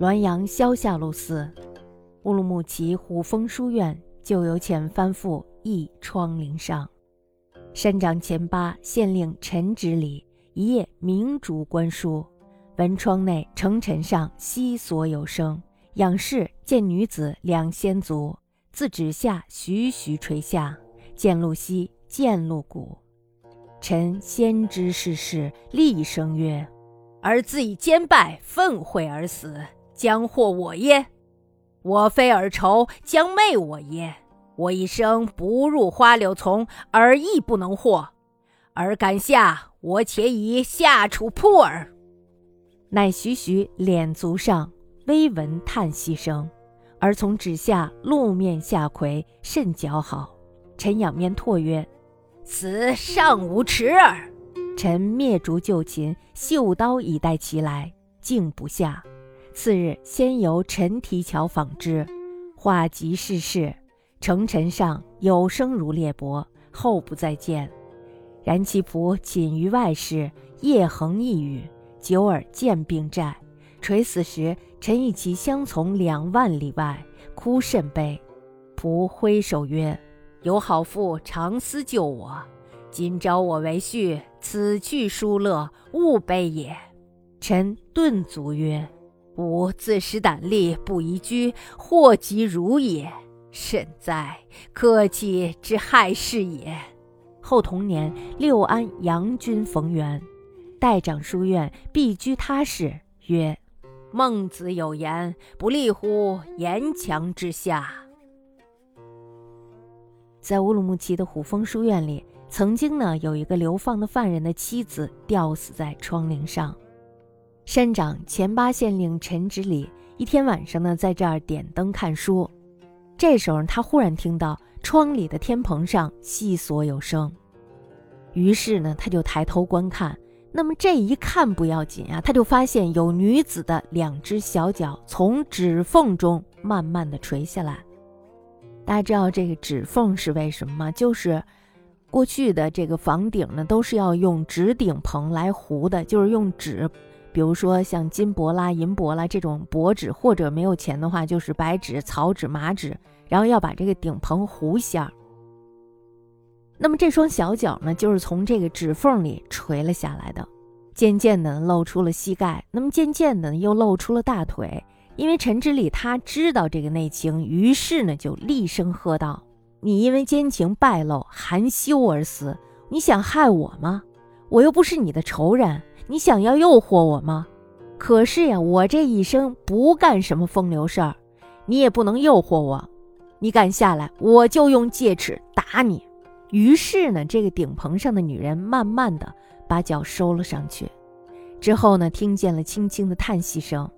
滦阳萧下路寺，乌鲁木齐虎峰书院旧游遣翻覆一窗棂上。山长前八县令陈直礼一夜明烛观书，闻窗内城尘上悉所有声。仰视见女子两仙足，自指下徐徐垂下，见露膝，见露谷。臣先知是事，厉声曰：“儿自以奸败愤悔而死，将祸我耶？我非尔仇，将媚我耶？我一生不入花柳丛，而亦不能获。尔敢下，我且以下处扑耳。”乃徐徐敛足上。微闻叹息声，而从指下露面下魁甚姣好。臣仰面唾曰：“此尚无耻耳。”臣灭烛就寝，绣刀以待其来，竟不下。次日，先由陈提桥访之，话及世事，城陈上有声如裂帛，后不再见。然其仆寝于外室，夜横一语，久而见病债。垂死时，臣以其相从两万里外，哭甚悲。仆挥手曰：“有好妇常思救我，今朝我为婿，此去殊乐，勿悲也。”臣顿足曰：“吾自识胆力，不宜居，祸及汝也。甚哉，客气之害事也。”后同年，六安杨君逢源，代掌书院，必居他室，曰。孟子有言：“不立乎岩墙之下。”在乌鲁木齐的虎峰书院里，曾经呢有一个流放的犯人的妻子吊死在窗棂上。山长前八县令陈直礼一天晚上呢在这儿点灯看书，这时候他忽然听到窗里的天棚上细索有声，于是呢他就抬头观看。那么这一看不要紧啊，他就发现有女子的两只小脚从指缝中慢慢的垂下来。大家知道这个指缝是为什么吗？就是过去的这个房顶呢，都是要用纸顶棚来糊的，就是用纸，比如说像金箔啦、银箔啦这种薄纸，或者没有钱的话，就是白纸、草纸、麻纸，然后要把这个顶棚糊下。那么这双小脚呢，就是从这个指缝里垂了下来的，渐渐的露出了膝盖，那么渐渐的又露出了大腿。因为陈之礼他知道这个内情，于是呢就厉声喝道：“你因为奸情败露，含羞而死，你想害我吗？我又不是你的仇人，你想要诱惑我吗？可是呀，我这一生不干什么风流事儿，你也不能诱惑我。你敢下来，我就用戒尺打你。”于是呢，这个顶棚上的女人慢慢的把脚收了上去，之后呢，听见了轻轻的叹息声。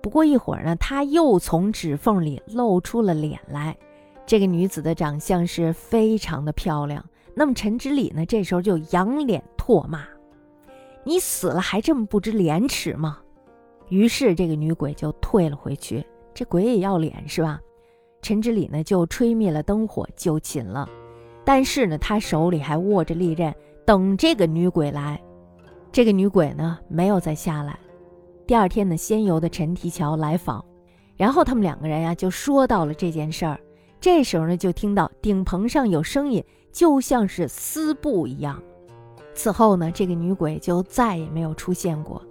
不过一会儿呢，她又从指缝里露出了脸来。这个女子的长相是非常的漂亮。那么陈之礼呢，这时候就仰脸唾骂：“你死了还这么不知廉耻吗？”于是这个女鬼就退了回去。这鬼也要脸是吧？陈之礼呢，就吹灭了灯火就寝了。但是呢，他手里还握着利刃，等这个女鬼来。这个女鬼呢，没有再下来。第二天呢，仙游的陈提桥来访，然后他们两个人呀，就说到了这件事儿。这时候呢，就听到顶棚上有声音，就像是撕布一样。此后呢，这个女鬼就再也没有出现过。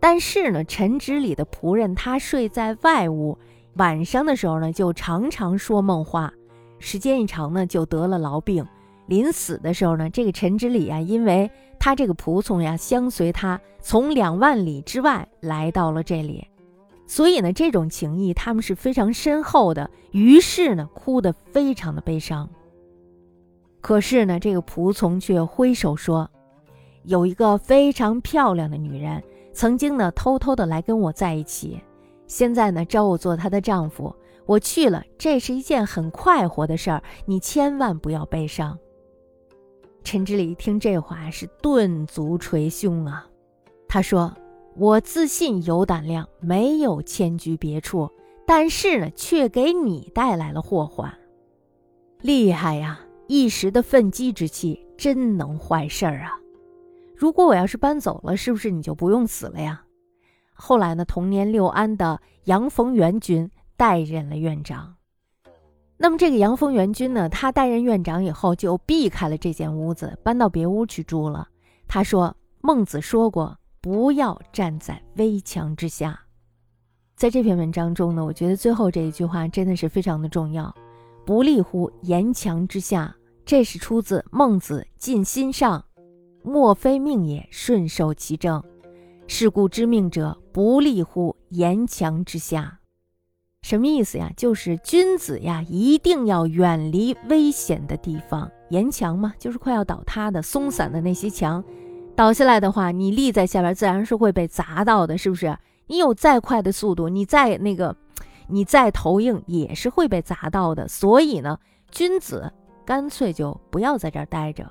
但是呢，陈直里的仆人他睡在外屋，晚上的时候呢，就常常说梦话。时间一长呢，就得了痨病。临死的时候呢，这个陈之礼啊，因为他这个仆从呀，相随他从两万里之外来到了这里，所以呢，这种情谊他们是非常深厚的。于是呢，哭得非常的悲伤。可是呢，这个仆从却挥手说，有一个非常漂亮的女人，曾经呢，偷偷的来跟我在一起，现在呢，招我做她的丈夫。我去了，这是一件很快活的事儿，你千万不要悲伤。陈之礼听这话是顿足捶胸啊，他说：“我自信有胆量，没有迁居别处，但是呢，却给你带来了祸患，厉害呀！一时的愤激之气，真能坏事儿啊！如果我要是搬走了，是不是你就不用死了呀？”后来呢，同年六安的杨逢元君代任了院长。那么这个杨逢元君呢，他担任院长以后，就避开了这间屋子，搬到别屋去住了。他说：“孟子说过，不要站在危墙之下。”在这篇文章中呢，我觉得最后这一句话真的是非常的重要，“不立乎岩墙之下”，这是出自孟子《尽心上》，莫非命也，顺受其正。是故知命者，不立乎岩墙之下。什么意思呀？就是君子呀，一定要远离危险的地方。岩墙嘛，就是快要倒塌的松散的那些墙，倒下来的话，你立在下边，自然是会被砸到的，是不是？你有再快的速度，你再那个，你再投硬，也是会被砸到的。所以呢，君子干脆就不要在这儿待着，